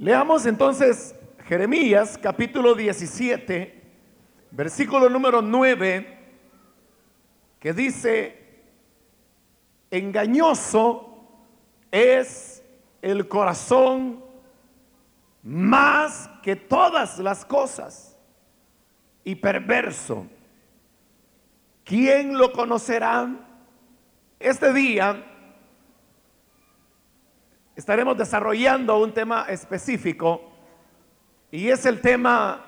Leamos entonces Jeremías capítulo 17, versículo número 9, que dice, engañoso es el corazón más que todas las cosas y perverso. ¿Quién lo conocerá? Este día estaremos desarrollando un tema específico y es el tema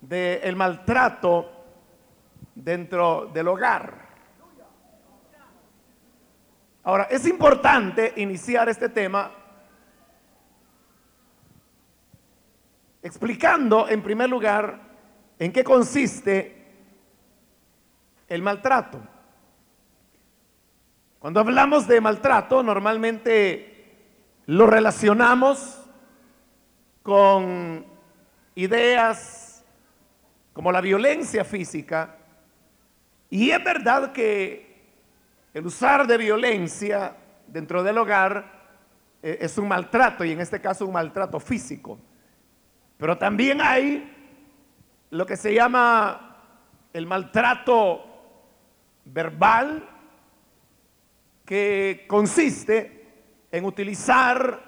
del maltrato dentro del hogar. Ahora, es importante iniciar este tema explicando en primer lugar en qué consiste el maltrato. Cuando hablamos de maltrato, normalmente lo relacionamos con ideas como la violencia física. Y es verdad que el usar de violencia dentro del hogar eh, es un maltrato y en este caso un maltrato físico. Pero también hay lo que se llama el maltrato verbal, que consiste en utilizar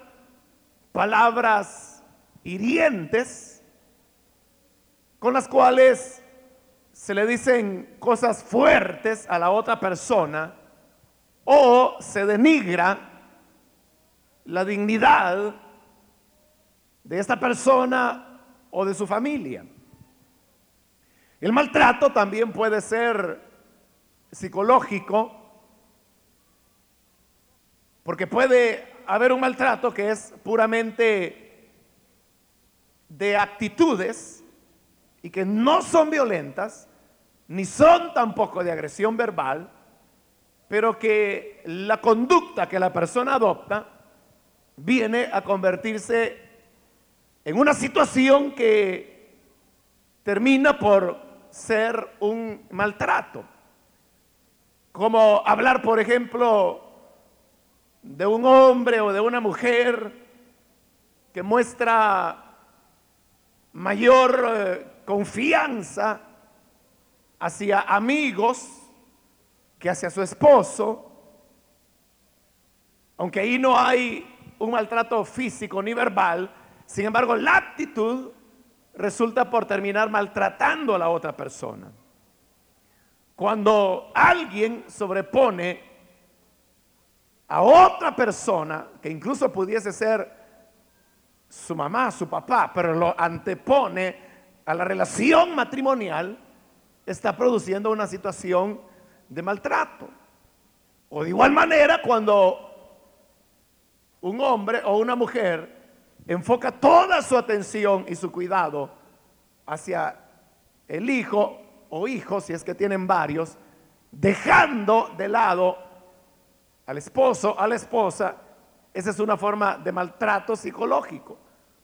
palabras hirientes con las cuales se le dicen cosas fuertes a la otra persona o se denigra la dignidad de esta persona o de su familia. El maltrato también puede ser psicológico, porque puede haber un maltrato que es puramente de actitudes y que no son violentas, ni son tampoco de agresión verbal, pero que la conducta que la persona adopta viene a convertirse en una situación que termina por ser un maltrato. Como hablar, por ejemplo, de un hombre o de una mujer que muestra mayor eh, confianza hacia amigos que hacia su esposo, aunque ahí no hay un maltrato físico ni verbal, sin embargo la actitud resulta por terminar maltratando a la otra persona. Cuando alguien sobrepone a otra persona, que incluso pudiese ser su mamá, su papá, pero lo antepone a la relación matrimonial, está produciendo una situación de maltrato. O de igual manera, cuando un hombre o una mujer enfoca toda su atención y su cuidado hacia el hijo o hijos, si es que tienen varios, dejando de lado al esposo, a la esposa, esa es una forma de maltrato psicológico,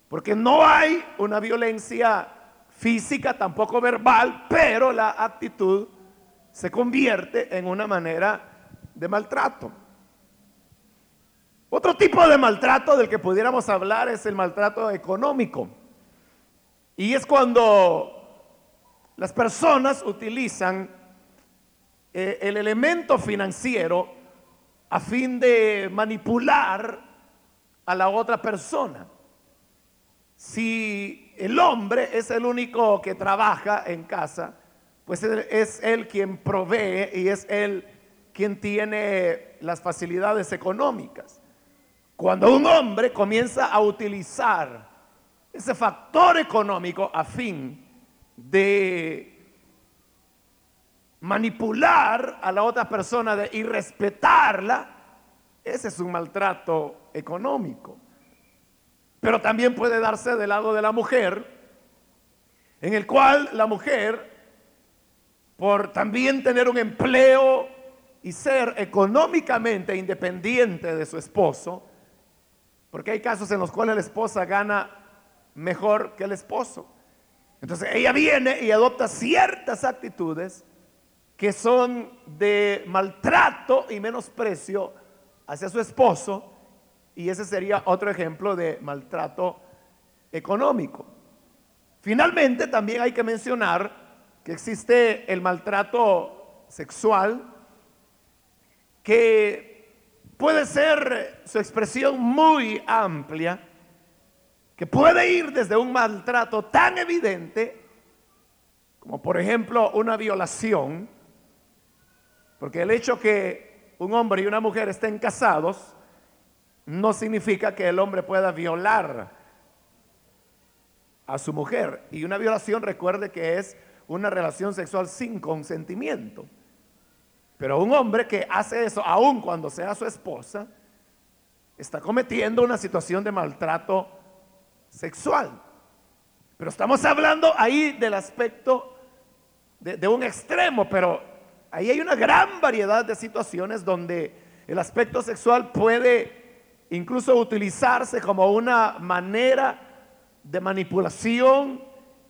porque no hay una violencia física, tampoco verbal, pero la actitud se convierte en una manera de maltrato. Otro tipo de maltrato del que pudiéramos hablar es el maltrato económico. Y es cuando las personas utilizan eh, el elemento financiero a fin de manipular a la otra persona. Si el hombre es el único que trabaja en casa, pues es él quien provee y es él quien tiene las facilidades económicas. Cuando un hombre comienza a utilizar ese factor económico a fin de manipular a la otra persona de, y respetarla, ese es un maltrato económico. Pero también puede darse del lado de la mujer, en el cual la mujer, por también tener un empleo y ser económicamente independiente de su esposo, porque hay casos en los cuales la esposa gana mejor que el esposo. Entonces ella viene y adopta ciertas actitudes que son de maltrato y menosprecio hacia su esposo, y ese sería otro ejemplo de maltrato económico. Finalmente, también hay que mencionar que existe el maltrato sexual, que puede ser su expresión muy amplia, que puede ir desde un maltrato tan evidente como por ejemplo una violación, porque el hecho que un hombre y una mujer estén casados no significa que el hombre pueda violar a su mujer. Y una violación, recuerde que es una relación sexual sin consentimiento. Pero un hombre que hace eso, aun cuando sea su esposa, está cometiendo una situación de maltrato sexual. Pero estamos hablando ahí del aspecto de, de, un extremo, pero ahí hay una gran variedad de situaciones donde el aspecto sexual puede incluso utilizarse como una manera de manipulación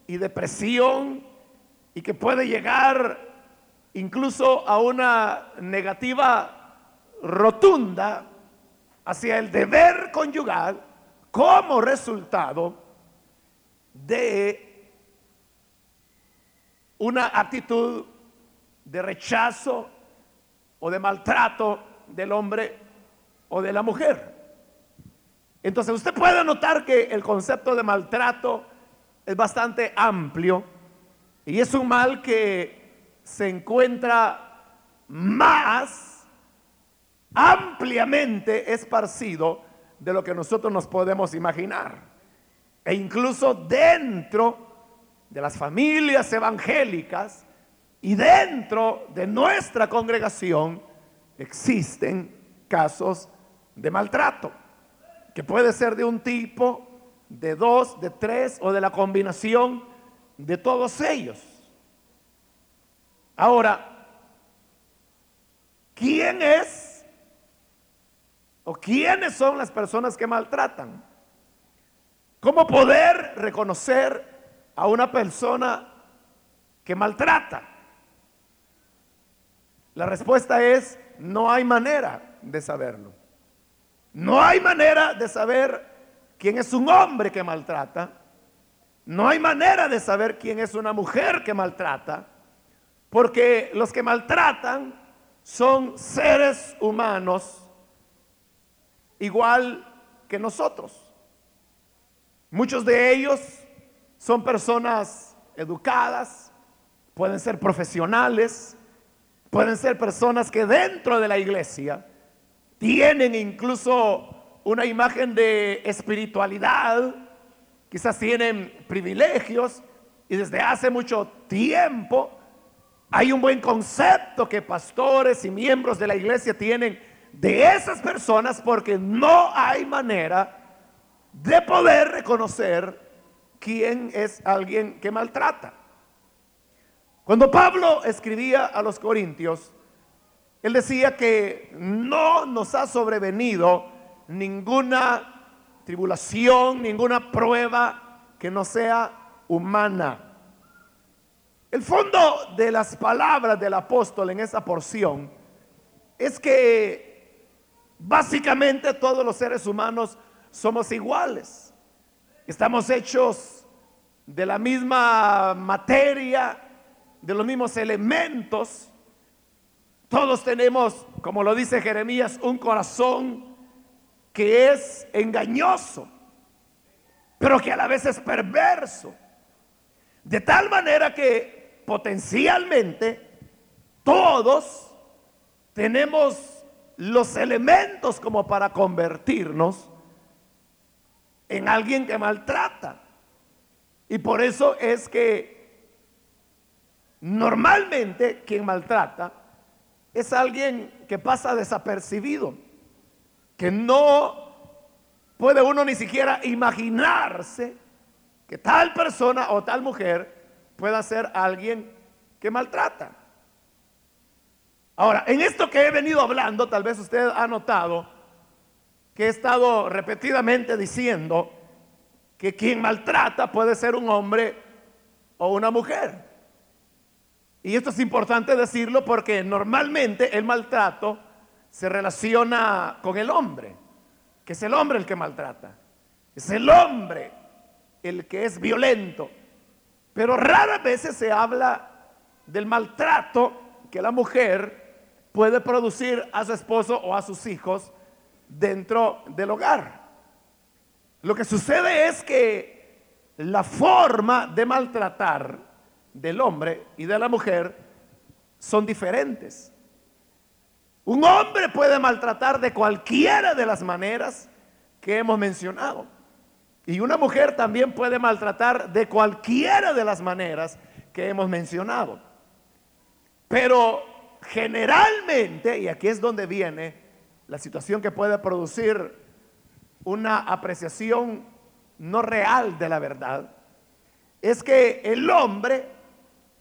y de presión y que puede llegar incluso a una negativa rotunda hacia el deber conyugal como resultado de una actitud de rechazo o de maltrato del hombre o de la mujer. Entonces usted puede notar que el concepto de maltrato es bastante amplio y es un mal que se encuentra más ampliamente esparcido de lo que nosotros nos podemos imaginar. E incluso dentro de las familias evangélicas y dentro de nuestra congregación existen casos de maltrato, que puede ser de un tipo, de dos, de tres o de la combinación de todos ellos. Ahora, ¿quién es o quiénes son las personas que maltratan? ¿Cómo poder reconocer a una persona que maltrata? La respuesta es, no hay manera de saberlo. No hay manera de saber quién es un hombre que maltrata. No hay manera de saber quién es una mujer que maltrata. Porque los que maltratan son seres humanos igual que nosotros. Muchos de ellos son personas educadas, pueden ser profesionales, pueden ser personas que dentro de la iglesia tienen incluso una imagen de espiritualidad, quizás tienen privilegios y desde hace mucho tiempo hay un buen concepto que pastores y miembros de la iglesia tienen de esas personas porque no hay manera de poder reconocer quién es alguien que maltrata. Cuando Pablo escribía a los Corintios, él decía que no nos ha sobrevenido ninguna tribulación, ninguna prueba que no sea humana. El fondo de las palabras del apóstol en esa porción es que básicamente todos los seres humanos somos iguales. Estamos hechos de la misma materia, de los mismos elementos. Todos tenemos, como lo dice Jeremías, un corazón que es engañoso, pero que a la vez es perverso. De tal manera que potencialmente todos tenemos los elementos como para convertirnos en alguien que maltrata. Y por eso es que normalmente quien maltrata es alguien que pasa desapercibido, que no puede uno ni siquiera imaginarse que tal persona o tal mujer pueda ser alguien que maltrata. Ahora, en esto que he venido hablando, tal vez usted ha notado que he estado repetidamente diciendo que quien maltrata puede ser un hombre o una mujer. Y esto es importante decirlo porque normalmente el maltrato se relaciona con el hombre, que es el hombre el que maltrata. Es el hombre el que es violento. Pero raras veces se habla del maltrato que la mujer puede producir a su esposo o a sus hijos dentro del hogar. Lo que sucede es que la forma de maltratar del hombre y de la mujer son diferentes. Un hombre puede maltratar de cualquiera de las maneras que hemos mencionado. Y una mujer también puede maltratar de cualquiera de las maneras que hemos mencionado. Pero generalmente, y aquí es donde viene la situación que puede producir una apreciación no real de la verdad, es que el hombre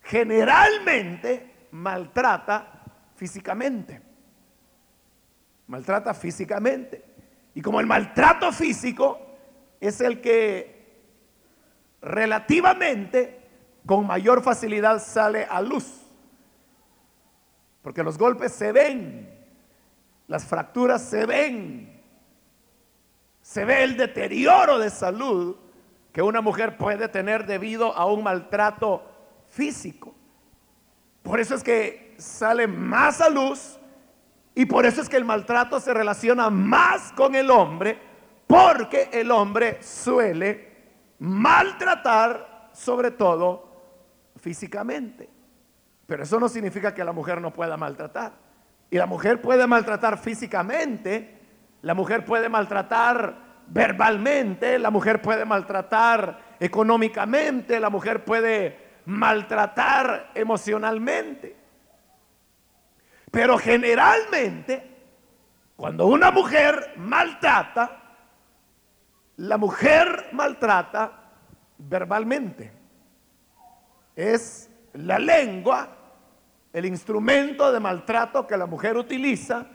generalmente maltrata físicamente. Maltrata físicamente. Y como el maltrato físico es el que relativamente con mayor facilidad sale a luz. Porque los golpes se ven, las fracturas se ven, se ve el deterioro de salud que una mujer puede tener debido a un maltrato físico. Por eso es que sale más a luz y por eso es que el maltrato se relaciona más con el hombre, porque el hombre suele maltratar sobre todo físicamente. Pero eso no significa que la mujer no pueda maltratar. Y la mujer puede maltratar físicamente, la mujer puede maltratar verbalmente, la mujer puede maltratar económicamente, la mujer puede maltratar emocionalmente. Pero generalmente, cuando una mujer maltrata, la mujer maltrata verbalmente. Es la lengua el instrumento de maltrato que la mujer utiliza,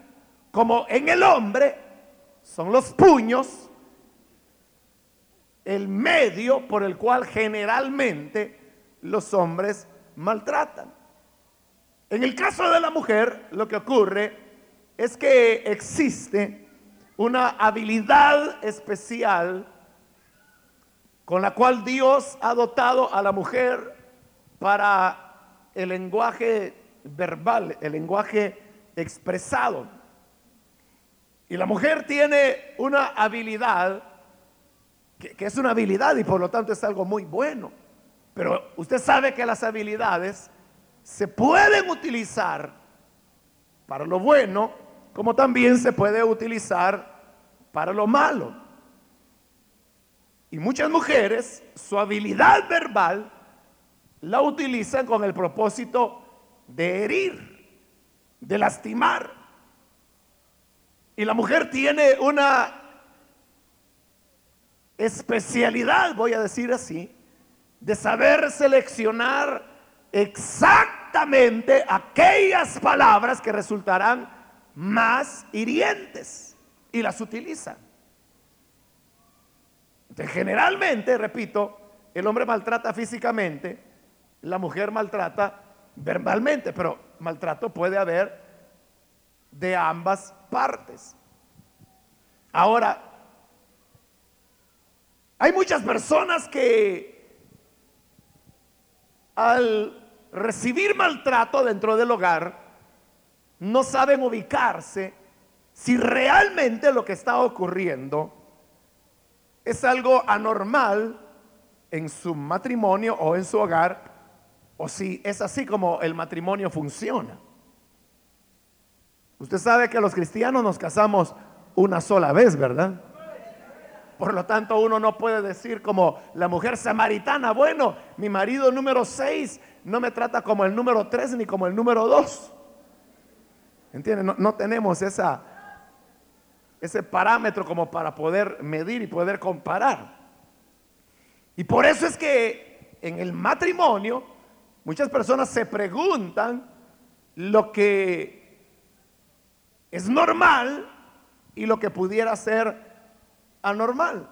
como en el hombre son los puños, el medio por el cual generalmente los hombres maltratan. En el caso de la mujer, lo que ocurre es que existe una habilidad especial con la cual Dios ha dotado a la mujer para el lenguaje verbal, el lenguaje expresado. Y la mujer tiene una habilidad, que, es una habilidad y por lo tanto es algo muy bueno. Pero usted sabe que las habilidades se pueden utilizar para lo bueno, como también se puede utilizar para lo malo. Y muchas mujeres, su habilidad verbal la utilizan con el propósito de herir, de lastimar. Y la mujer tiene una especialidad, voy a decir así, de saber seleccionar exactamente aquellas palabras que resultarán más hirientes y las utiliza. generalmente, repito, el hombre maltrata físicamente, la mujer maltrata verbalmente, pero maltrato puede haber de ambas partes. Ahora, hay muchas personas que al recibir maltrato dentro del hogar, no saben ubicarse si realmente lo que está ocurriendo es algo anormal en su matrimonio o en su hogar o si es así como el matrimonio funciona. Usted sabe que los cristianos nos casamos una sola vez, ¿verdad? Por lo tanto, uno no puede decir como la mujer samaritana, bueno, mi marido número 6 no me trata como el número 3 ni como el número 2. ¿Entiende? No, no, tenemos esa, ese parámetro como para poder medir y poder comparar. Y por eso es que en el matrimonio Muchas personas se preguntan lo que es normal y lo que pudiera ser anormal.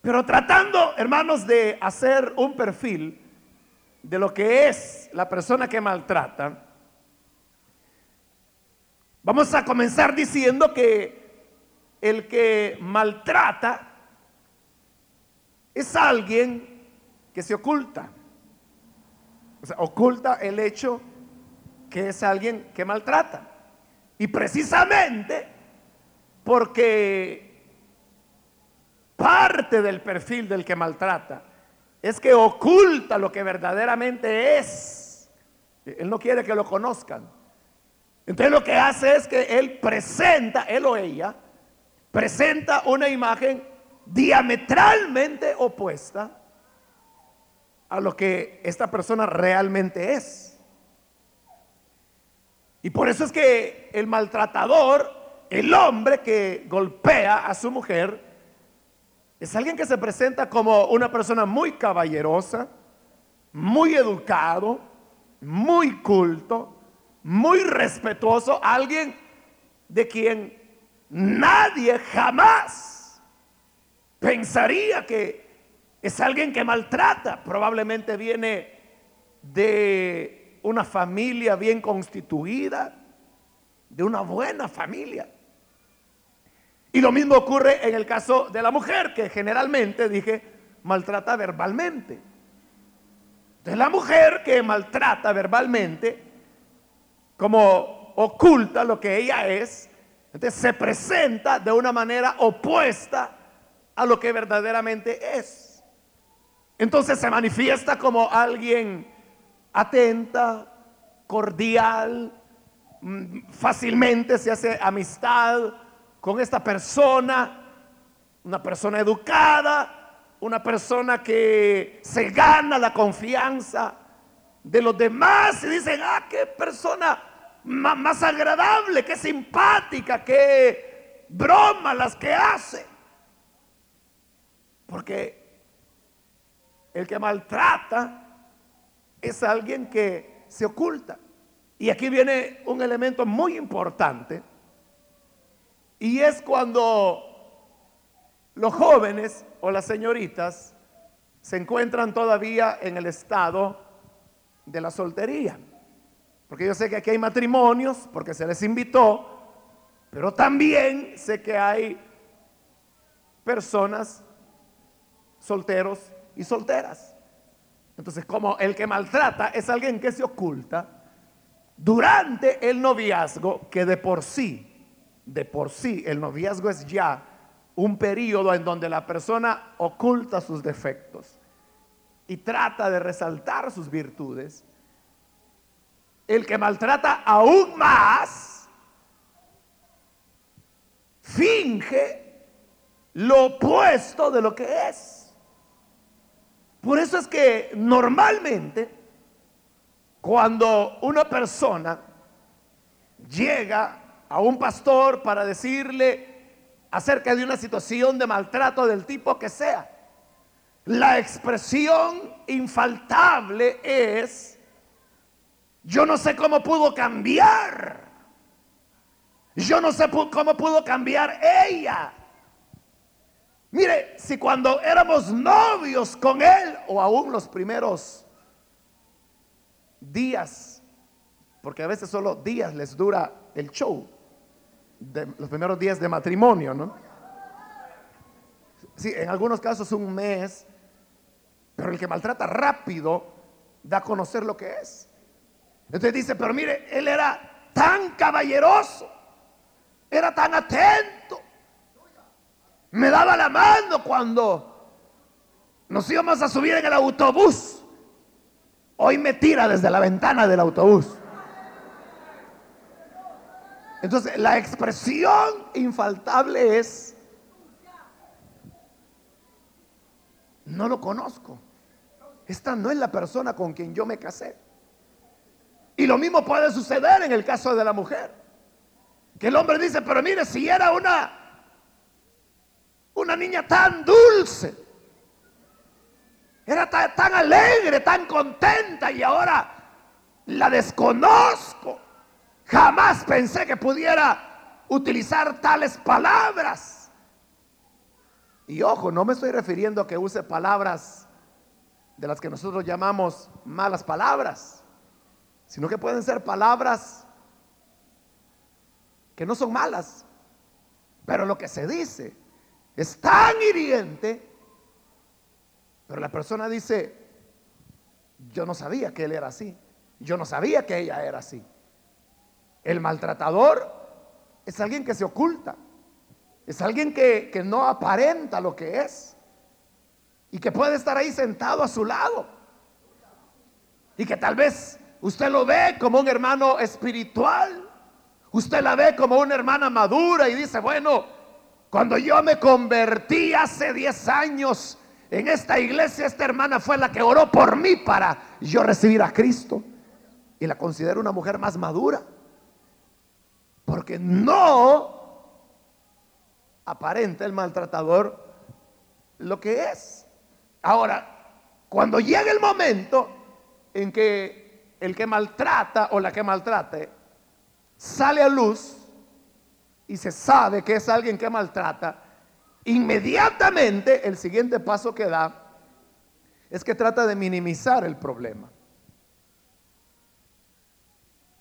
Pero tratando, hermanos, de hacer un perfil de lo que es la persona que maltrata, vamos a comenzar diciendo que el que maltrata es alguien que se oculta. O sea, oculta el hecho que es alguien que maltrata. Y precisamente porque parte del perfil del que maltrata es que oculta lo que verdaderamente es. Él no quiere que lo conozcan. Entonces lo que hace es que él presenta, él o ella, presenta una imagen diametralmente opuesta a lo que esta persona realmente es. Y por eso es que el maltratador, el hombre que golpea a su mujer, es alguien que se presenta como una persona muy caballerosa, muy educado, muy culto, muy respetuoso, alguien de quien nadie jamás pensaría que es alguien que maltrata. Probablemente viene de una familia bien constituida, de una buena familia. Y lo mismo ocurre en el caso de la mujer, que generalmente, dije, maltrata verbalmente. De la mujer que maltrata verbalmente, como oculta lo que ella es, entonces se presenta de una manera opuesta a lo que verdaderamente es. Entonces se manifiesta como alguien atenta, cordial, mm, fácilmente se hace amistad con esta persona, una persona educada, una persona que se gana la confianza de los demás y dicen, ah, qué persona más agradable, qué simpática, qué broma las que hace. Porque el que maltrata es alguien que se oculta. Y aquí viene un elemento muy importante. Y es cuando los jóvenes o las señoritas se encuentran todavía en el estado de la soltería. Porque yo sé que aquí hay matrimonios, porque se les invitó, pero también sé que hay personas solteros y solteras. Entonces, como el que maltrata es alguien que se oculta, durante el noviazgo, que de por sí, de por sí, el noviazgo es ya un periodo en donde la persona oculta sus defectos y trata de resaltar sus virtudes, el que maltrata aún más, finge lo opuesto de lo que es. Por eso es que normalmente cuando una persona llega a un pastor para decirle acerca de una situación de maltrato del tipo que sea, la expresión infaltable es, yo no sé cómo pudo cambiar. Yo no sé cómo pudo cambiar ella. Mire, si cuando éramos novios con él, o aún los primeros días, porque a veces solo días les dura el show, de los primeros días de matrimonio, ¿no? Sí, en algunos casos un mes, pero el que maltrata rápido da a conocer lo que es. Entonces dice, pero mire, él era tan caballeroso, era tan atento, me daba la mano cuando nos íbamos a subir en el autobús. Hoy me tira desde la ventana del autobús. Entonces, la expresión infaltable es, no lo conozco. Esta no es la persona con quien yo me casé. Y lo mismo puede suceder en el caso de la mujer. Que el hombre dice, pero mire, si era una, una niña tan dulce, era tan, tan alegre, tan contenta y ahora la desconozco. Jamás pensé que pudiera utilizar tales palabras. Y ojo, no me estoy refiriendo a que use palabras de las que nosotros llamamos malas palabras sino que pueden ser palabras que no son malas, pero lo que se dice es tan hiriente Pero la persona dice, yo no sabía que él era así. Yo no sabía que ella era así. El maltratador es alguien que se oculta. Es alguien que, que no aparenta lo que es. Y que puede estar ahí sentado a su lado. Y que tal vez usted lo ve como un hermano espiritual. Usted la ve como una hermana madura y dice, bueno, cuando yo me convertí hace 10 años en esta iglesia, esta hermana fue la que oró por mí para yo recibir a Cristo. Y la considero una mujer más madura. Porque no aparenta el maltratador lo que es. Ahora, cuando llega el momento en que el que maltrata o la que maltrate sale a luz y se sabe que es alguien que maltrata, inmediatamente el siguiente paso que da es que trata de minimizar el problema.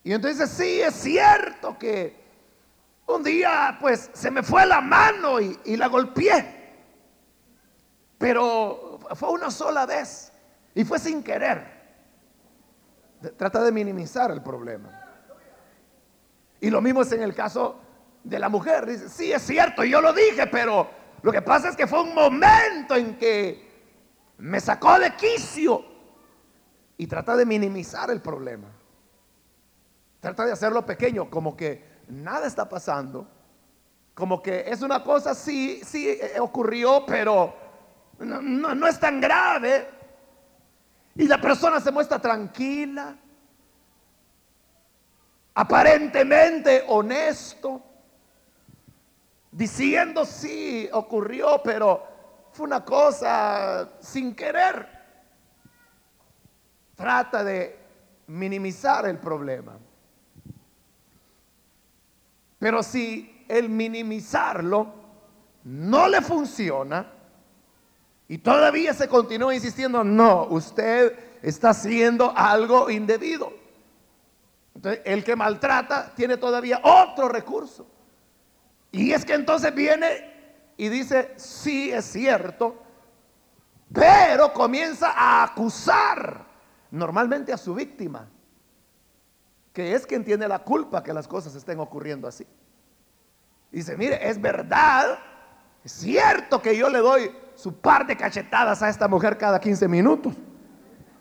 Y entonces sí, es cierto que un día pues se me fue la mano y, la golpeé. Pero fue una sola vez y fue sin querer. Trata de minimizar el problema. Y lo mismo es en el caso de la mujer. Dice, sí, es cierto, yo lo dije, pero lo que pasa es que fue un momento en que me sacó de quicio y trata de minimizar el problema. Trata de hacerlo pequeño, como que nada está pasando. Como que es una cosa, sí, sí eh, ocurrió, pero no, es tan grave. Y la persona se muestra tranquila, aparentemente honesto, diciendo sí, ocurrió, pero fue una cosa sin querer. Trata de minimizar el problema. Pero si el minimizarlo no le funciona, y todavía se continúa insistiendo, no, usted está haciendo algo indebido. Entonces, el que maltrata tiene todavía otro recurso. Y es que entonces viene y dice, sí es cierto, pero comienza a acusar normalmente a su víctima, que es quien tiene la culpa que las cosas estén ocurriendo así. Dice, mire, es verdad, es cierto que yo le doy su par de cachetadas a esta mujer cada 15 minutos.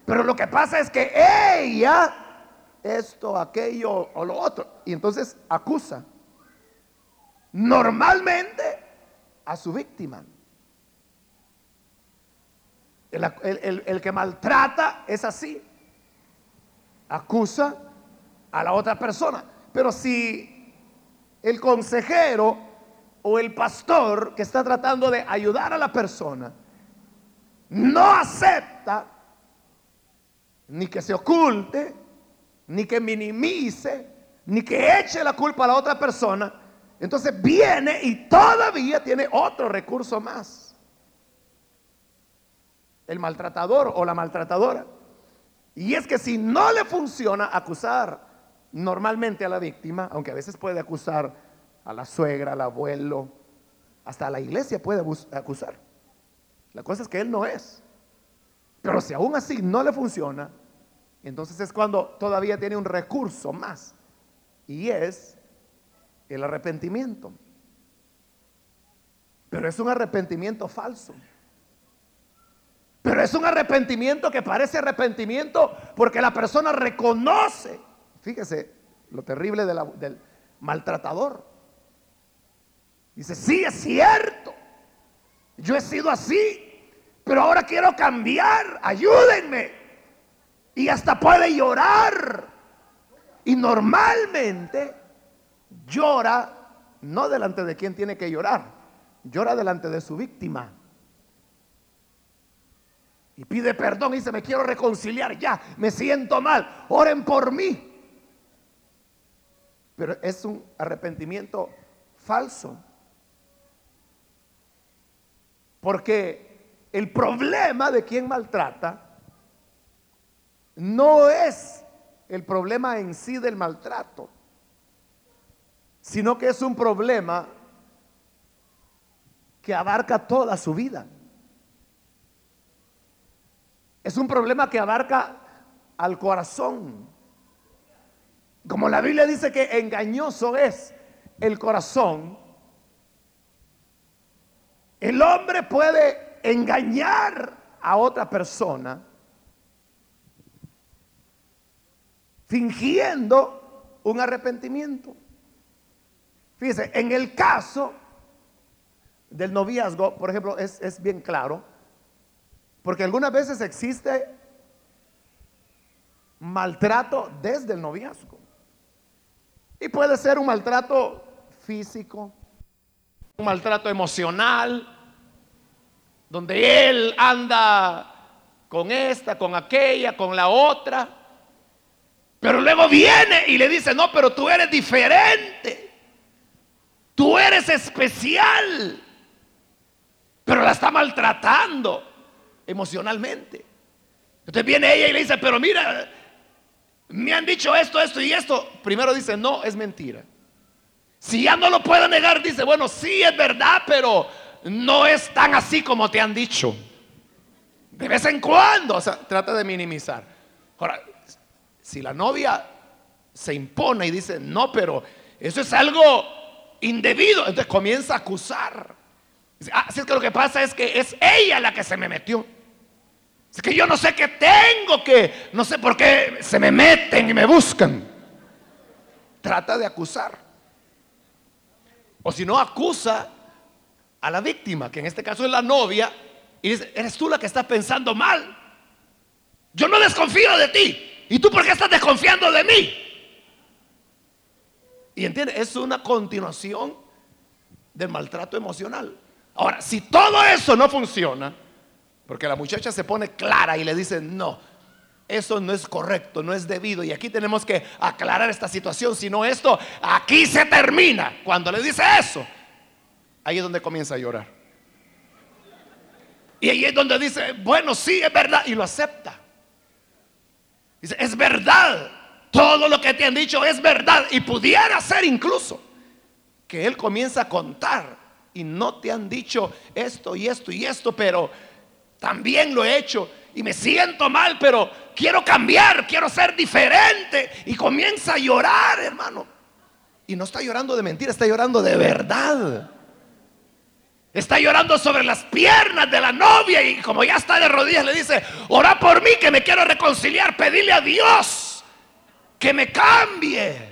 Pero lo que pasa es que ella, esto, aquello o lo otro, y entonces acusa normalmente a su víctima. El, el, que maltrata es así. Acusa a la otra persona. Pero si el consejero o el pastor que está tratando de ayudar a la persona no acepta ni que se oculte, ni que minimice, ni que eche la culpa a la otra persona, entonces viene y todavía tiene otro recurso más. El maltratador o la maltratadora. Y es que si no le funciona acusar normalmente a la víctima, aunque a veces puede acusar a la suegra, al abuelo, hasta a la iglesia puede acusar. La cosa es que él no es. Pero si aún así no le funciona, entonces es cuando todavía tiene un recurso más. Y es el arrepentimiento. Pero es un arrepentimiento falso. Pero es un arrepentimiento que parece arrepentimiento porque la persona reconoce. Fíjese lo terrible del maltratador. Dice, sí, es cierto. Yo he sido así, pero ahora quiero cambiar. Ayúdenme. Y hasta puede llorar. Y normalmente llora no delante de quien tiene que llorar, llora delante de su víctima. Y pide perdón y dice, me quiero reconciliar ya, me siento mal, oren por mí. Pero es un arrepentimiento falso. Porque el problema de quien maltrata no es el problema en sí del maltrato, sino que es un problema que abarca toda su vida. es un problema que abarca al corazón. Como la Biblia dice que engañoso es el corazón, el hombre puede engañar a otra persona fingiendo un arrepentimiento. Fíjese, en el caso del noviazgo, por ejemplo, es, es bien claro, porque algunas veces existe maltrato desde el noviazgo. Y puede ser un maltrato físico, un maltrato emocional, donde él anda con esta, con aquella, con la otra. Pero luego viene y le dice, no, pero tú eres diferente. Tú eres especial. Pero la está maltratando emocionalmente. Entonces viene ella y le dice, pero mira, me han dicho esto, esto y esto. Primero dice, no, es mentira. Si ya no lo puedo negar, dice, bueno, sí es verdad, pero no es tan así como te han dicho. De vez en cuando, o sea, trata de minimizar. Ahora, si la novia se impone y dice, no, pero eso es algo indebido, entonces comienza a acusar. Así ah, es que lo que pasa es que es ella la que se me metió. Es que yo no sé qué tengo, que no sé por qué se me meten y me buscan. Trata de acusar. O si no, acusa a la víctima, que en este caso es la novia, y dice, eres tú la que está pensando mal. Yo no desconfío de ti. ¿Y tú por qué estás desconfiando de mí? Y entiende, es una continuación del maltrato emocional. Ahora, si todo eso no funciona, porque la muchacha se pone clara y le dice, no, eso no es correcto, no es debido. Y aquí tenemos que aclarar esta situación, si no esto, aquí se termina. Cuando le dice eso, ahí es donde comienza a llorar. Y ahí es donde dice, bueno, sí, es verdad, y lo acepta. Dice, es verdad, todo lo que te han dicho es verdad. Y pudiera ser incluso que él comienza a contar y no te han dicho esto y esto y esto, pero también lo he hecho y me siento mal, pero quiero cambiar, quiero ser diferente. Y comienza a llorar, hermano. Y no está llorando de mentira, está llorando de verdad. Está llorando sobre las piernas de la novia y como ya está de rodillas le dice, ora por mí que me quiero reconciliar, pedirle a Dios que me cambie.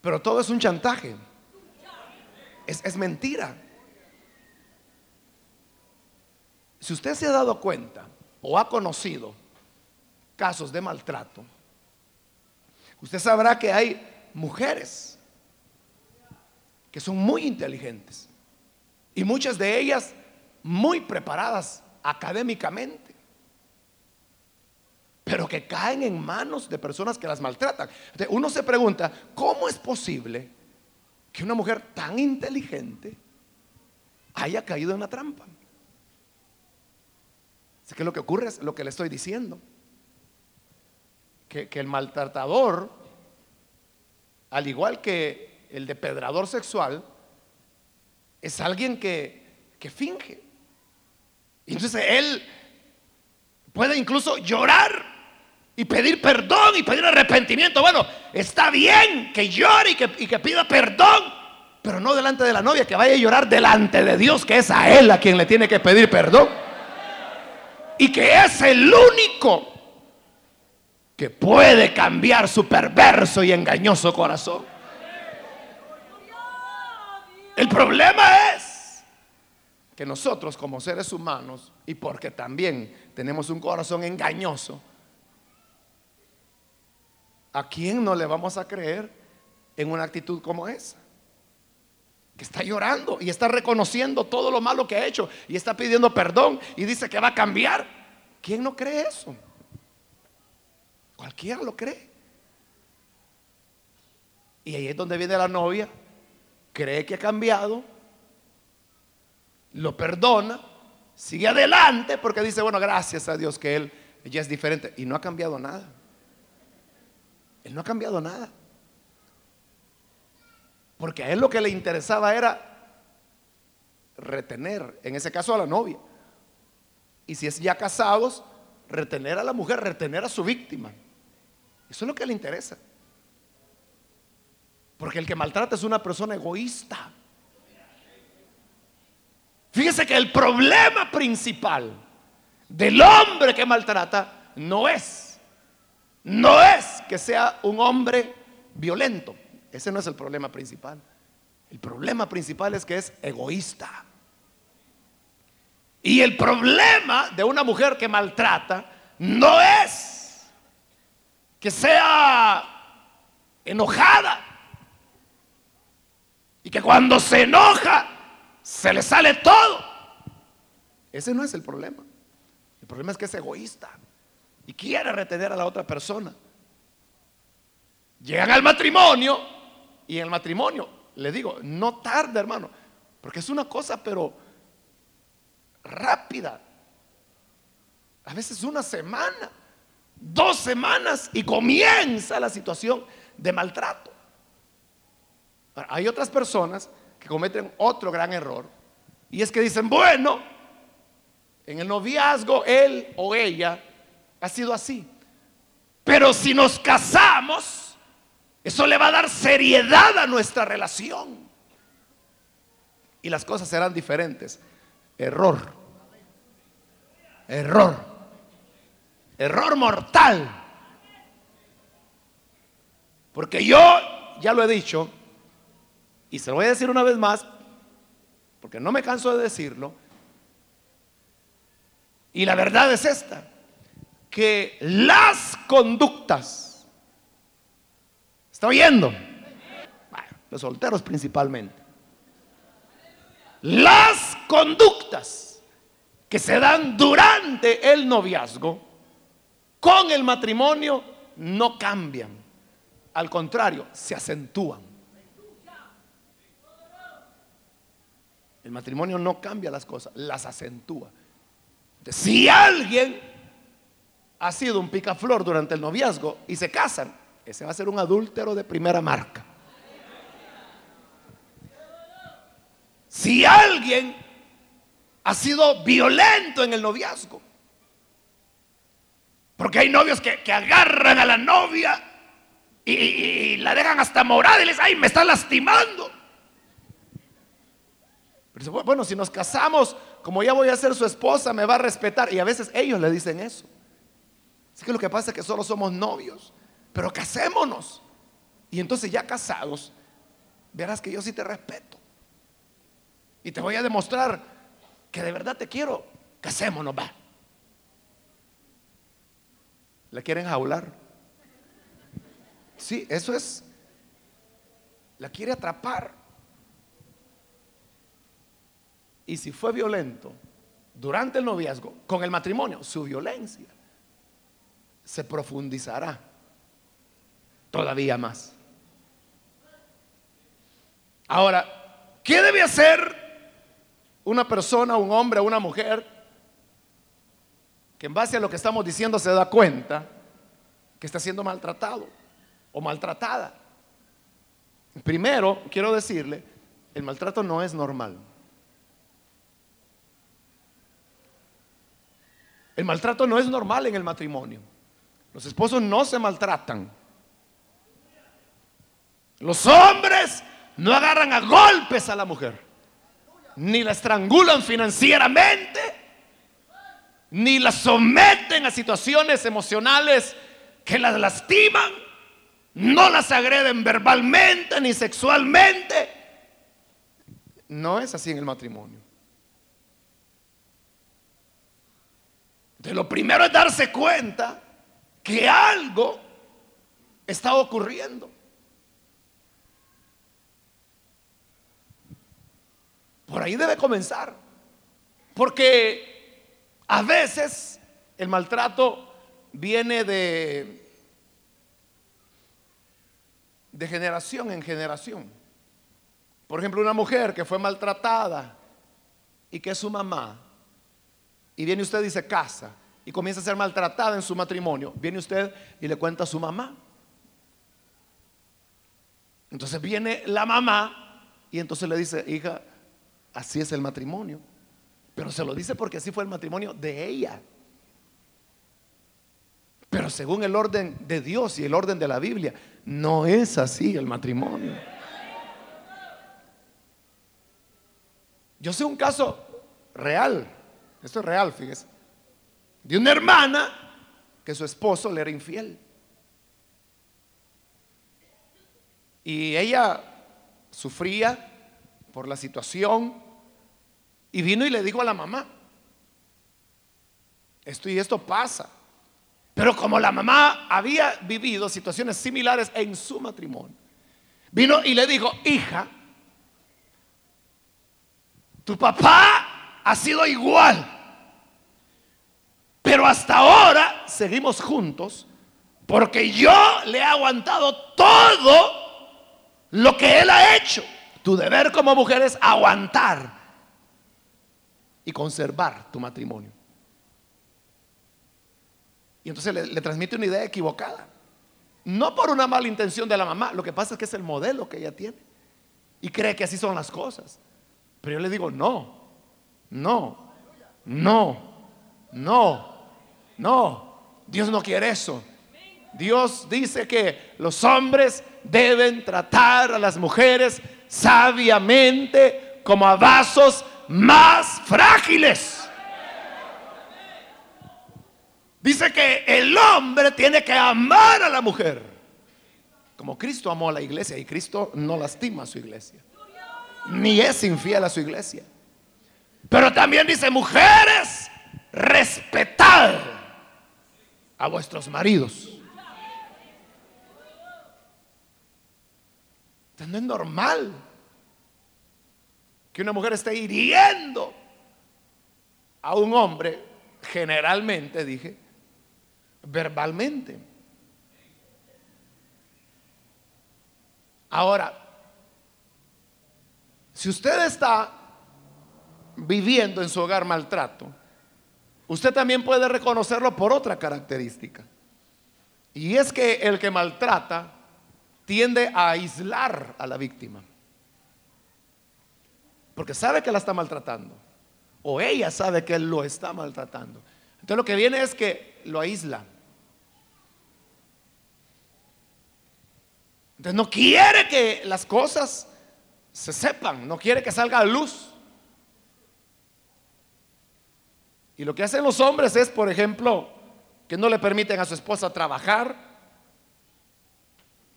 Pero todo es un chantaje. Es, es mentira. Si usted se ha dado cuenta o ha conocido casos de maltrato, usted sabrá que hay mujeres que son muy inteligentes y muchas de ellas muy preparadas académicamente, pero que caen en manos de personas que las maltratan. uno se pregunta, ¿cómo es posible que una mujer tan inteligente haya caído en la trampa? Así que lo que ocurre es lo que le estoy diciendo. Que, el maltratador, al igual que el depredador sexual, es alguien que, que finge. Y entonces él puede incluso llorar y pedir perdón y pedir arrepentimiento. Bueno, está bien que llore y que, y que, pida perdón, pero no delante de la novia, que vaya a llorar delante de Dios, que es a él a quien le tiene que pedir perdón y que es el único que puede cambiar su perverso y engañoso corazón. El problema es que nosotros como seres humanos, y porque también tenemos un corazón engañoso, ¿a quién no le vamos a creer en una actitud como esa? Que está llorando y está reconociendo todo lo malo que ha hecho y está pidiendo perdón y dice que va a cambiar. ¿Quién no cree eso? Cualquiera lo cree. Y ahí es donde viene la novia, cree que ha cambiado, lo perdona, sigue adelante porque dice, bueno, gracias a Dios que él ya es diferente y no ha cambiado nada. Él no ha cambiado nada. Porque a él lo que le interesaba era retener, en ese caso a la novia, Y si es ya casados, retener a la mujer, retener a su víctima. Eso es lo que le interesa. Porque el que maltrata es una persona egoísta. Fíjese que el problema principal del hombre que maltrata no es, no es que sea un hombre violento. Ese no es el problema principal. El problema principal es que es egoísta. Y el problema de una mujer que maltrata no es que sea enojada y que cuando se enoja se le sale todo. Ese no es el problema. El problema es que es egoísta y quiere retener a la otra persona. Llegan al matrimonio y en el matrimonio, le digo, no tarde hermano, porque es una cosa pero rápida. A veces una semana, dos semanas y comienza la situación de maltrato. Hay otras personas que cometen otro gran error y es que dicen, bueno, en el noviazgo él o ella ha sido así. Pero si nos casamos, eso le va a dar seriedad a nuestra relación. Y las cosas serán diferentes. Error. Error. Error mortal. Porque yo, ya lo he dicho, y se lo voy a decir una vez más, porque no me canso de decirlo, y la verdad es esta, que las conductas, ¿está oyendo? los solteros principalmente. Las conductas que se dan durante el noviazgo con el matrimonio no cambian. Al contrario, se acentúan. El matrimonio no cambia las cosas, las acentúa. si alguien ha sido un picaflor durante el noviazgo y se casan, ese va a ser un adúltero de primera marca. Si alguien ha sido violento en el noviazgo, porque hay novios que, agarran a la novia y, la dejan hasta morada y les, ay, me está lastimando bueno, si nos casamos, como ya voy a ser su esposa, me va a respetar. Y a veces ellos le dicen eso. Así que lo que pasa es que solo somos novios, pero casémonos. Y entonces ya casados, verás que yo sí te respeto. Y te voy a demostrar que de verdad te quiero. Casémonos, va. ¿Le quieren jaular? Sí, eso es. La quiere atrapar. Y si fue violento durante el noviazgo, con el matrimonio, su violencia se profundizará todavía más. Ahora, ¿qué debe hacer una persona, un hombre, una mujer que en base a lo que estamos diciendo se da cuenta que está siendo maltratado o maltratada? Primero, quiero decirle, el maltrato no es normal. El maltrato no es normal en el matrimonio. Los esposos no se maltratan. Los hombres no agarran a golpes a la mujer, ni la estrangulan financieramente, ni la someten a situaciones emocionales que las lastiman, no las agreden verbalmente ni sexualmente. No es así en el matrimonio. lo primero es darse cuenta que algo está ocurriendo. Por ahí debe comenzar. Porque a veces el maltrato viene de, de generación en generación. Por ejemplo, una mujer que fue maltratada y que su mamá y viene usted y se casa y comienza a ser maltratada en su matrimonio, viene usted y le cuenta a su mamá. Entonces viene la mamá y entonces le dice, hija, así es el matrimonio. Pero se lo dice porque así fue el matrimonio de ella. Pero según el orden de Dios y el orden de la Biblia, no es así el matrimonio. Yo sé un caso real, esto es real, fíjese, de una hermana que su esposo le era infiel. Y ella sufría por la situación y vino y le dijo a la mamá, esto y esto pasa. Pero como la mamá había vivido situaciones similares en su matrimonio, vino y le dijo, hija, tu papá ha sido igual. Pero hasta ahora seguimos juntos porque yo le he aguantado todo lo que él ha hecho. Tu deber como mujer es aguantar y conservar tu matrimonio. Y entonces le, le, transmite una idea equivocada. No por una mala intención de la mamá, lo que pasa es que es el modelo que ella tiene. Y cree que así son las cosas. Pero yo le digo, no, no, no, no, no. Dios no quiere eso. Dios dice que los hombres deben tratar a las mujeres sabiamente como a vasos más frágiles. Dice que el hombre tiene que amar a la mujer como Cristo amó a la iglesia y Cristo no lastima a su iglesia ni es infiel a su iglesia. Pero también dice, mujeres, respetad a vuestros maridos. Entonces no es normal que una mujer esté hiriendo a un hombre, generalmente dije, verbalmente. Ahora, si usted está viviendo en su hogar maltrato, usted también puede reconocerlo por otra característica. Y es que el que maltrata tiende a aislar a la víctima. Porque sabe que la está maltratando. O ella sabe que él lo está maltratando. Entonces lo que viene es que lo aísla. Entonces no quiere que las cosas se sepan, no quiere que salga a luz. Y lo que hacen los hombres es, por ejemplo, que no le permiten a su esposa trabajar,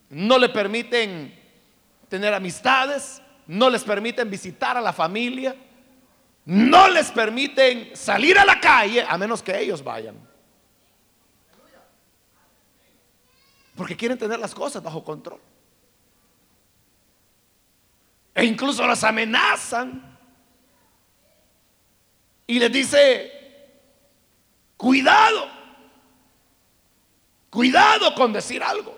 no le permiten tener amistades, no les permiten visitar a la familia, no les permiten salir a la calle a menos que ellos vayan. Porque quieren tener las cosas bajo control. E incluso las amenazan. Y les dice, cuidado, cuidado con decir algo.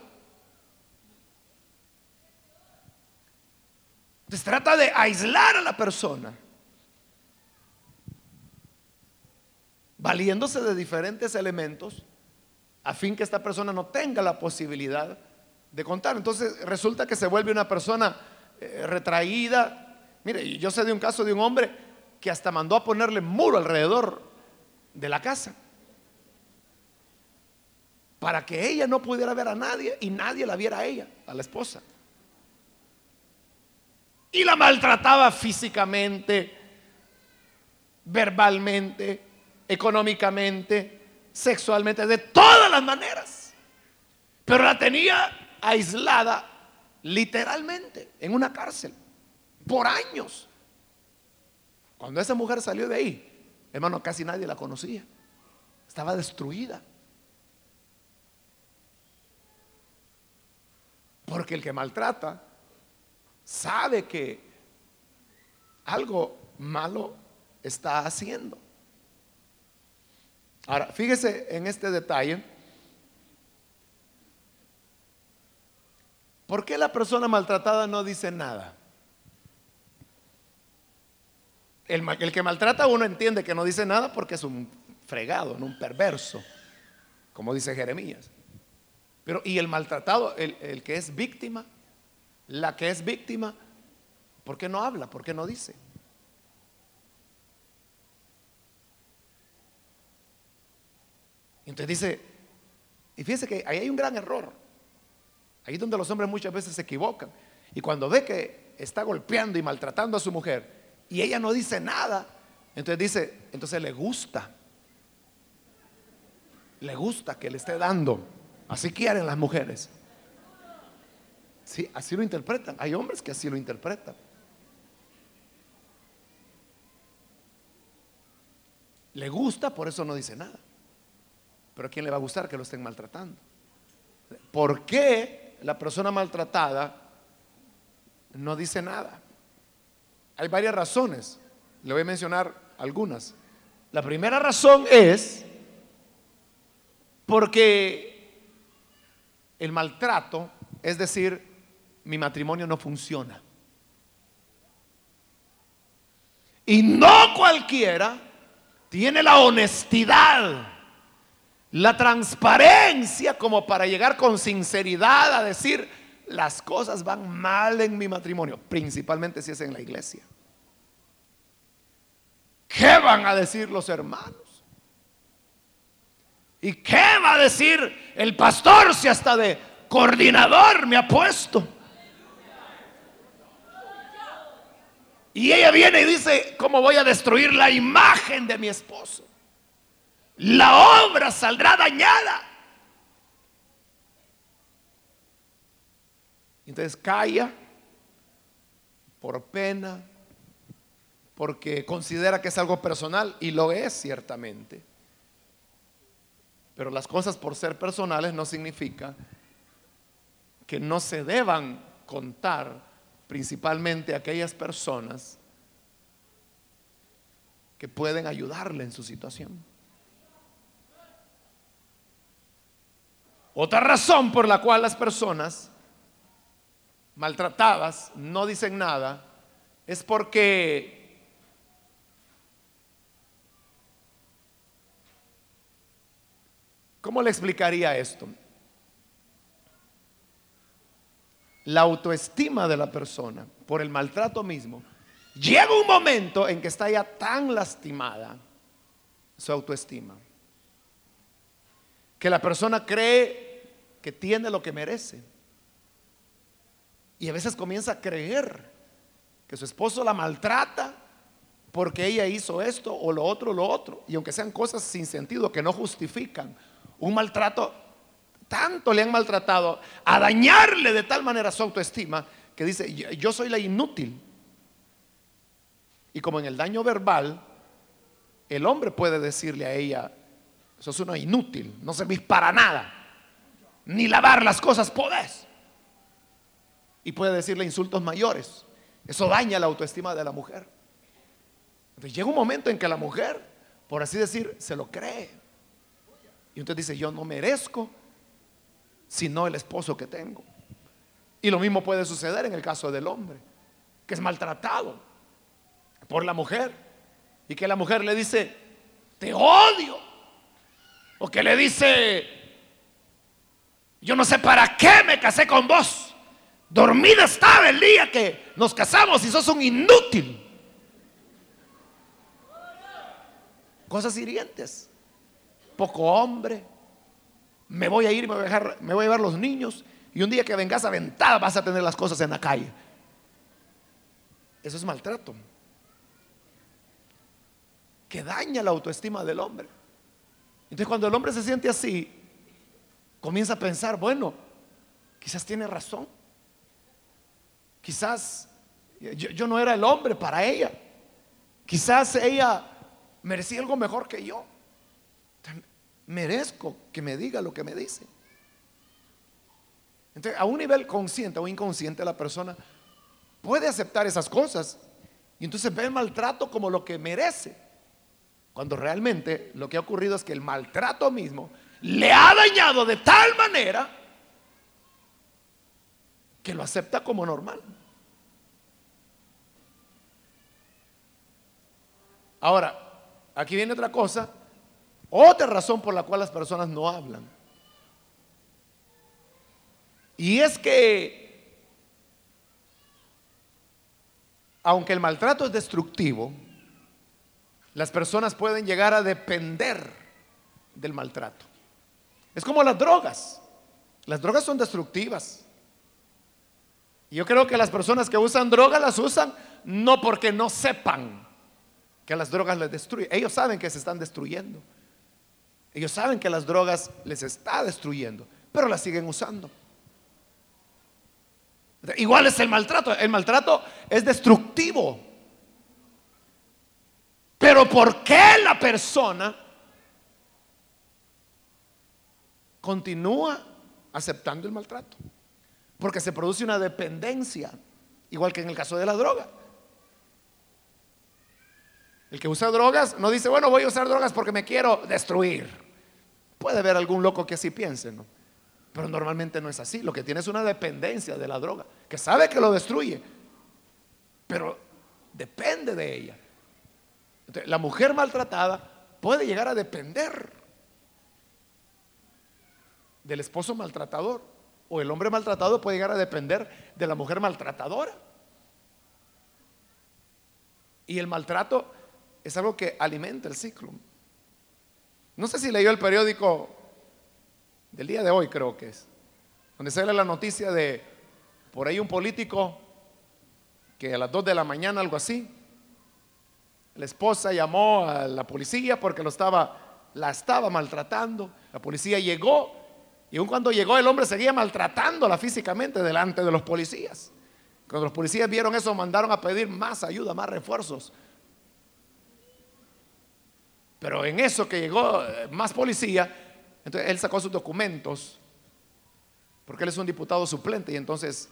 Se trata de aislar a la persona, valiéndose de diferentes elementos, a fin que esta persona no tenga la posibilidad de contar. Entonces resulta que se vuelve una persona eh, retraída. Mire, yo sé de un caso de un hombre que hasta mandó a ponerle muro alrededor de la casa para que ella no pudiera ver a nadie y nadie la viera a ella, a la esposa. Y la maltrataba físicamente, verbalmente, económicamente, sexualmente, de todas las maneras. Pero la tenía aislada literalmente, en una cárcel, por años. Cuando esa mujer salió de ahí, hermano, casi nadie la conocía. Estaba destruida. Porque el que maltrata sabe que algo malo está haciendo. Ahora, fíjese en este detalle ¿Por qué la persona maltratada no dice nada? El, que maltrata a uno entiende que no dice nada porque es un fregado, no un perverso, como dice Jeremías. Pero, ¿y el maltratado, el, el que es víctima? La que es víctima, ¿por qué no habla? ¿Por qué no dice? Entonces dice, y fíjense que ahí hay un gran error. Ahí es donde los hombres muchas veces se equivocan. Y cuando ve que está golpeando y maltratando a su mujer y ella no dice nada, entonces dice, entonces le gusta. Le gusta que le esté dando. Así quieren las mujeres. Sí, así lo interpretan. Hay hombres que así lo interpretan. Le gusta, por eso no dice nada. Pero ¿a quién le va a gustar que lo estén maltratando? ¿Por qué la persona maltratada no dice nada? Hay varias razones. Le voy a mencionar algunas. La primera razón es porque el maltrato, es decir, mi matrimonio no funciona. Y no cualquiera tiene la honestidad, la transparencia como para llegar con sinceridad a decir, las cosas van mal en mi matrimonio, principalmente si es en la iglesia. ¿Qué van a decir los hermanos? ¿Y qué va a decir el pastor si hasta de coordinador me ha puesto? Y ella viene y dice, ¿cómo voy a destruir la imagen de mi esposo? La obra saldrá dañada. Entonces calla por pena, porque considera que es algo personal y lo es ciertamente. Pero las cosas por ser personales no significa que no se deban contar principalmente aquellas personas que pueden ayudarle en su situación. Otra razón por la cual las personas maltratadas no dicen nada es porque ¿Cómo le explicaría esto? La autoestima de la persona por el maltrato mismo llega un momento en que está ya tan lastimada su autoestima que la persona cree que tiene lo que merece. Y a veces comienza a creer que su esposo la maltrata porque ella hizo esto o lo otro, lo otro. Y aunque sean cosas sin sentido que no justifican un maltrato, tanto le han maltratado a dañarle de tal manera su autoestima que dice, yo soy la inútil. Y como en el daño verbal, el hombre puede decirle a ella, es una inútil, no servís para nada, ni lavar las cosas podés. Y puede decirle insultos mayores. Eso daña la autoestima de la mujer. Entonces llega un momento en que la mujer, por así decir, se lo cree. Y entonces dice, yo no merezco sino el esposo que tengo. Y lo mismo puede suceder en el caso del hombre, que es maltratado por la mujer y que la mujer le dice, te odio. O que le dice, yo no sé para qué me casé con vos. Dormida estaba el día que nos casamos y sos un inútil. Cosas hirientes poco hombre, me voy a ir, me voy a, dejar, me voy a llevar los niños y un día que vengas aventada vas a tener las cosas en la calle. Eso es maltrato. Que daña la autoestima del hombre. Entonces cuando el hombre se siente así, comienza a pensar, bueno, quizás tiene razón. Quizás yo, yo no era el hombre para ella. Quizás ella merecía algo mejor que yo merezco que me diga lo que me dice. Entonces, a un nivel consciente o inconsciente, la persona puede aceptar esas cosas y entonces ve el maltrato como lo que merece. Cuando realmente lo que ha ocurrido es que el maltrato mismo le ha dañado de tal manera que lo acepta como normal. Ahora, aquí viene otra cosa otra razón por la cual las personas no hablan. Y es que, aunque el maltrato es destructivo, las personas pueden llegar a depender del maltrato. Es como las drogas. Las drogas son destructivas. Yo creo que las personas que usan drogas las usan no porque no sepan que las drogas les destruyen. Ellos saben que se están destruyendo. Ellos saben que las drogas les está destruyendo, pero las siguen usando. Igual es el maltrato. El maltrato es destructivo. Pero ¿por qué la persona continúa aceptando el maltrato? Porque se produce una dependencia, igual que en el caso de la droga. El que usa drogas no dice, bueno, voy a usar drogas porque me quiero destruir. Puede haber algún loco que así piense, ¿no? Pero normalmente no es así. Lo que tiene es una dependencia de la droga, que sabe que lo destruye, pero depende de ella. la mujer maltratada puede llegar a depender del esposo maltratador o el hombre maltratado puede llegar a depender de la mujer maltratadora. Y el maltrato es algo que alimenta el ciclo. No sé si leyó el periódico del día de hoy, creo que es, donde sale la noticia de por ahí un político que a las 2 de la mañana, algo así, la esposa llamó a la policía porque lo estaba, la estaba maltratando. La policía llegó y aun cuando llegó el hombre seguía maltratándola físicamente delante de los policías. Cuando los policías vieron eso, mandaron a pedir más ayuda, más refuerzos. Pero en eso que llegó eh, más policía, entonces él sacó sus documentos, porque él es un diputado suplente y entonces,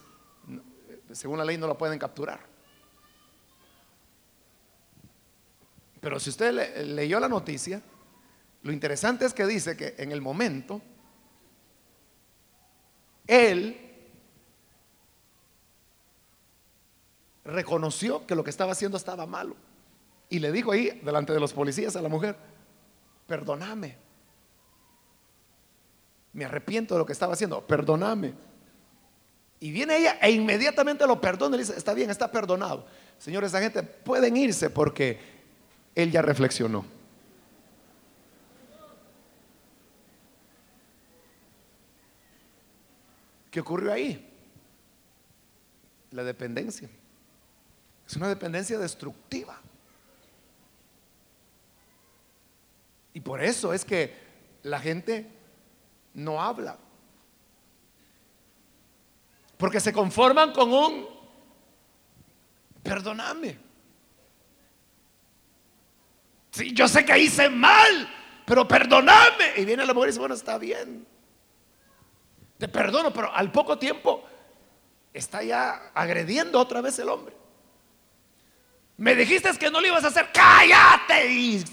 según la ley, no lo pueden capturar. Pero si usted leyó la noticia, lo interesante es que dice que en el momento él reconoció que lo que estaba haciendo estaba malo. Y le dijo ahí, delante de los policías, a la mujer, perdóname. Me arrepiento de lo que estaba haciendo, perdóname. Y viene ella e inmediatamente lo perdona y le dice, está bien, está perdonado. Señores, esa gente pueden irse porque él ya reflexionó. ¿Qué ocurrió ahí? La dependencia. Es una dependencia destructiva. Y por eso es que la gente no habla. Porque se conforman con un, perdóname. Sí, yo sé que hice mal, pero perdóname. Y viene la mujer y dice, bueno, está bien te perdono, pero al poco tiempo está ya agrediendo otra vez el hombre. Me dijiste que no lo ibas a hacer, cállate.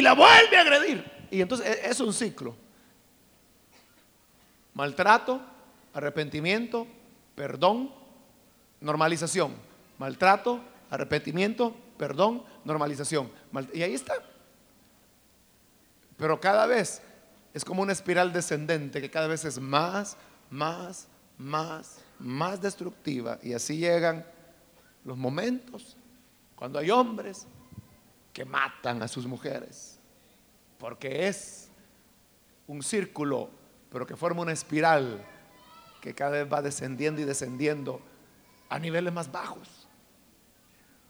La vuelve a agredir. Y entonces e, es un ciclo. Maltrato, arrepentimiento, perdón, normalización. Maltrato, arrepentimiento, perdón, normalización. Y ahí está. Pero cada vez es como una espiral descendente que cada vez es más, más, más, más destructiva. Y así llegan los momentos cuando hay hombres que matan a sus mujeres. Porque es un círculo, pero que forma una espiral que cada vez va descendiendo y descendiendo a niveles más bajos.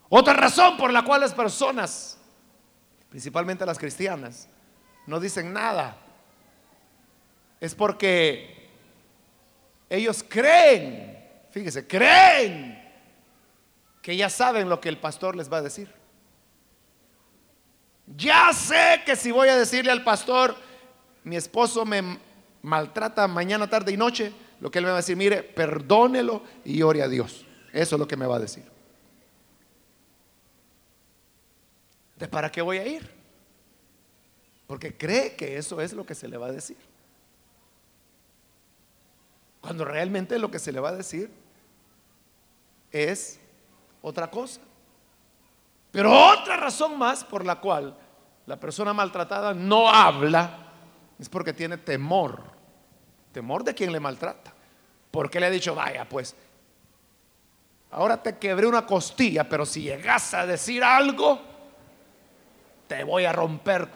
Otra razón por la cual las personas, principalmente las cristianas, no dicen nada. Es porque ellos creen, fíjese, creen que ya saben lo que el pastor les va a decir. Ya sé que si voy a decirle al pastor, mi esposo me maltrata mañana, tarde y noche, lo que él me va a decir, mire, perdónelo y ore a Dios. Eso es lo que me va a decir. ¿De para qué voy a ir? Porque cree que eso es lo que se le va a decir. Cuando realmente lo que se le va a decir es otra cosa. Pero otra razón más por la cual la persona maltratada no habla es porque tiene temor. Temor de quien le maltrata. Porque le ha dicho, vaya, pues, ahora te quebré una costilla, pero si llegas a decir algo, te voy a romper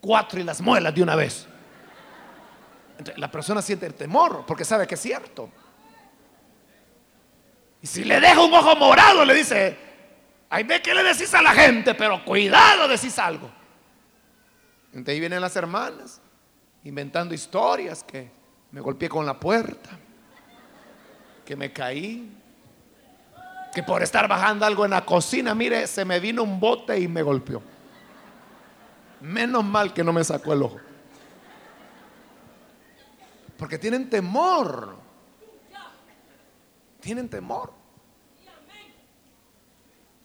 cuatro y las muelas de una vez. la persona siente el temor porque sabe que es cierto. Y si le deja un ojo morado, le dice, ay, ve que le decís a la gente, pero cuidado, decís algo. Entonces ahí vienen las hermanas inventando historias que me golpeé con la puerta, que me caí, que por estar bajando algo en la cocina, mire, se me vino un bote y me golpeó. Menos mal que no me sacó el ojo. Porque tienen temor. Tienen temor.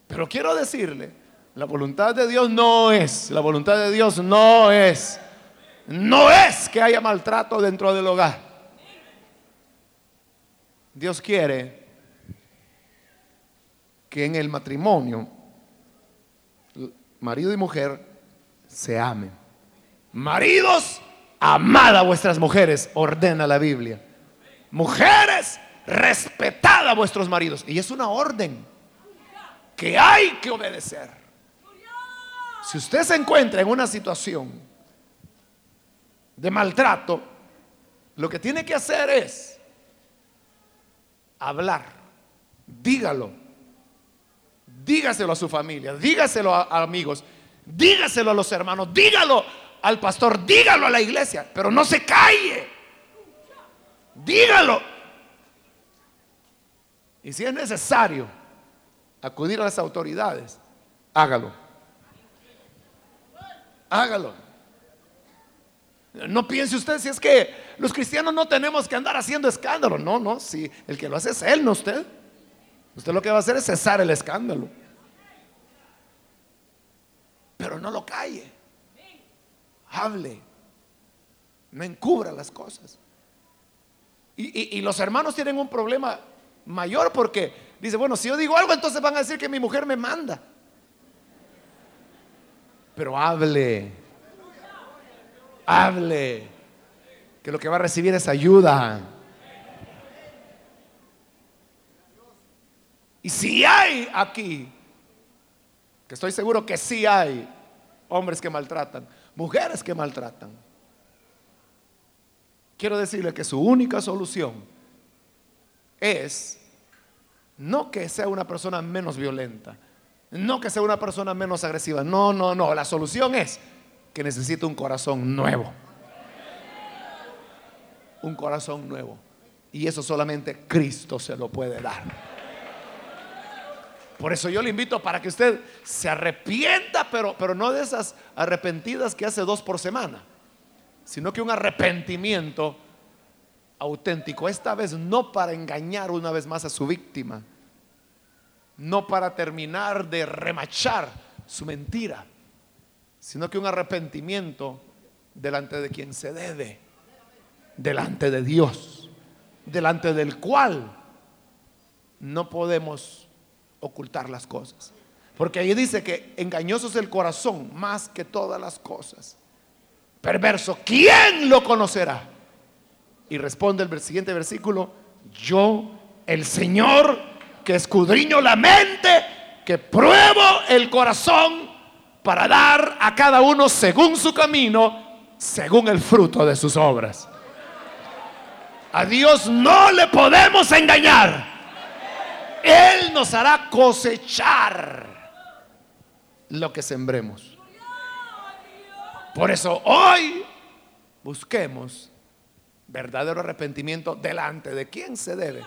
Pero quiero decirle, la voluntad de Dios no es, la voluntad de Dios no es, no es que haya maltrato dentro del hogar. Dios quiere que en el matrimonio, marido y mujer, se amen. Maridos, amad a vuestras mujeres, ordena la Biblia. Mujeres, respetad a vuestros maridos. Y es una orden que hay que obedecer. Si usted se encuentra en una situación de maltrato, lo que tiene que hacer es hablar, dígalo, dígaselo a su familia, dígaselo a, amigos, dígaselo a los hermanos, dígalo al pastor, dígalo a la iglesia, pero no se calle, dígalo. Y si es necesario acudir a las autoridades, hágalo. Hágalo. No piense usted si es que los cristianos no tenemos que andar haciendo escándalo. No, no, si el que lo hace es él, no usted. Usted lo que va a hacer es cesar el escándalo. Pero no lo calle. Hable. No encubra las cosas. Y, y los hermanos tienen un problema mayor porque dice, bueno, si yo digo algo, entonces van a decir que mi mujer me manda. Pero hable, hable, que lo que va a recibir es ayuda. Y si hay aquí, que estoy seguro que sí hay hombres que maltratan, mujeres que maltratan, quiero decirle que su única solución es no que sea una persona menos violenta, no que sea una persona menos agresiva, no, no, no, la solución es que necesita un corazón nuevo. Un corazón nuevo. Y eso solamente Cristo se lo puede dar. Por eso yo le invito para que usted se arrepienta, pero, pero no de esas arrepentidas que hace dos por semana, sino que un arrepentimiento auténtico, esta vez no para engañar una vez más a su víctima, no para terminar de remachar su mentira, sino que un arrepentimiento delante de quien se debe, delante de Dios, delante del cual no podemos ocultar las cosas. Porque ahí dice que engañoso es el corazón más que todas las cosas. Perverso, ¿quién lo conocerá? Y responde el siguiente versículo, yo, el Señor, que escudriño la mente, que pruebo el corazón para dar a cada uno según su camino, según el fruto de sus obras. A Dios no le podemos engañar. Él nos hará cosechar lo que sembremos. Por eso hoy busquemos verdadero arrepentimiento delante de quién se debe.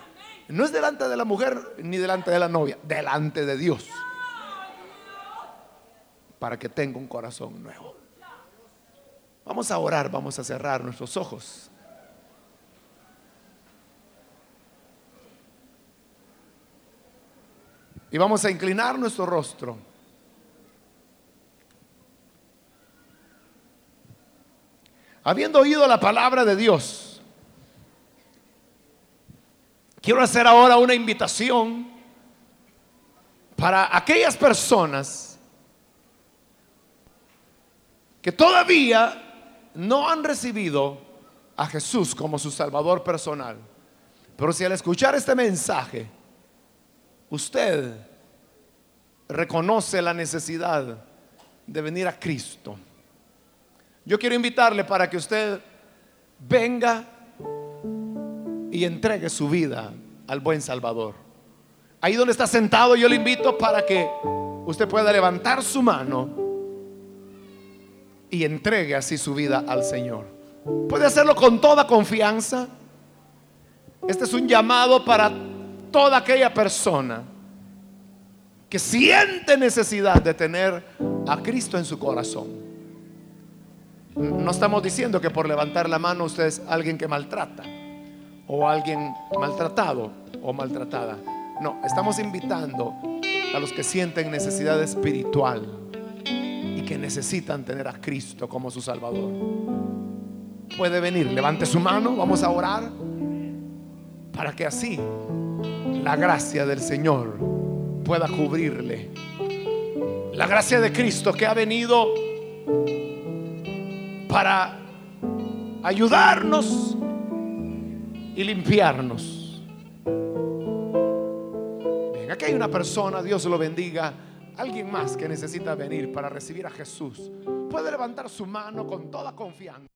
No es delante de la mujer ni delante de la novia, delante de Dios. Para que tenga un corazón nuevo. Vamos a orar, vamos a cerrar nuestros ojos. Y vamos a inclinar nuestro rostro. Habiendo oído la palabra de Dios, Quiero hacer ahora una invitación para aquellas personas que todavía no han recibido a Jesús como su Salvador personal. Pero si al escuchar este mensaje, usted reconoce la necesidad de venir a Cristo. Yo quiero invitarle para que usted venga y entregue su vida al buen Salvador. Ahí donde está sentado, yo le invito para que usted pueda levantar su mano y entregue así su vida al Señor. Puede hacerlo con toda confianza. Este es un llamado para toda aquella persona que siente necesidad de tener a Cristo en su corazón. No estamos diciendo que por levantar la mano usted es alguien que maltrata o alguien maltratado o maltratada. No, estamos invitando a los que sienten necesidad espiritual y que necesitan tener a Cristo como su Salvador. Puede venir, levante su mano, vamos a orar para que así la gracia del Señor pueda cubrirle. La gracia de Cristo que ha venido para ayudarnos y limpiarnos. Aquí hay una persona, Dios lo bendiga, alguien más que necesita venir para recibir a Jesús. Puede levantar su mano con toda confianza.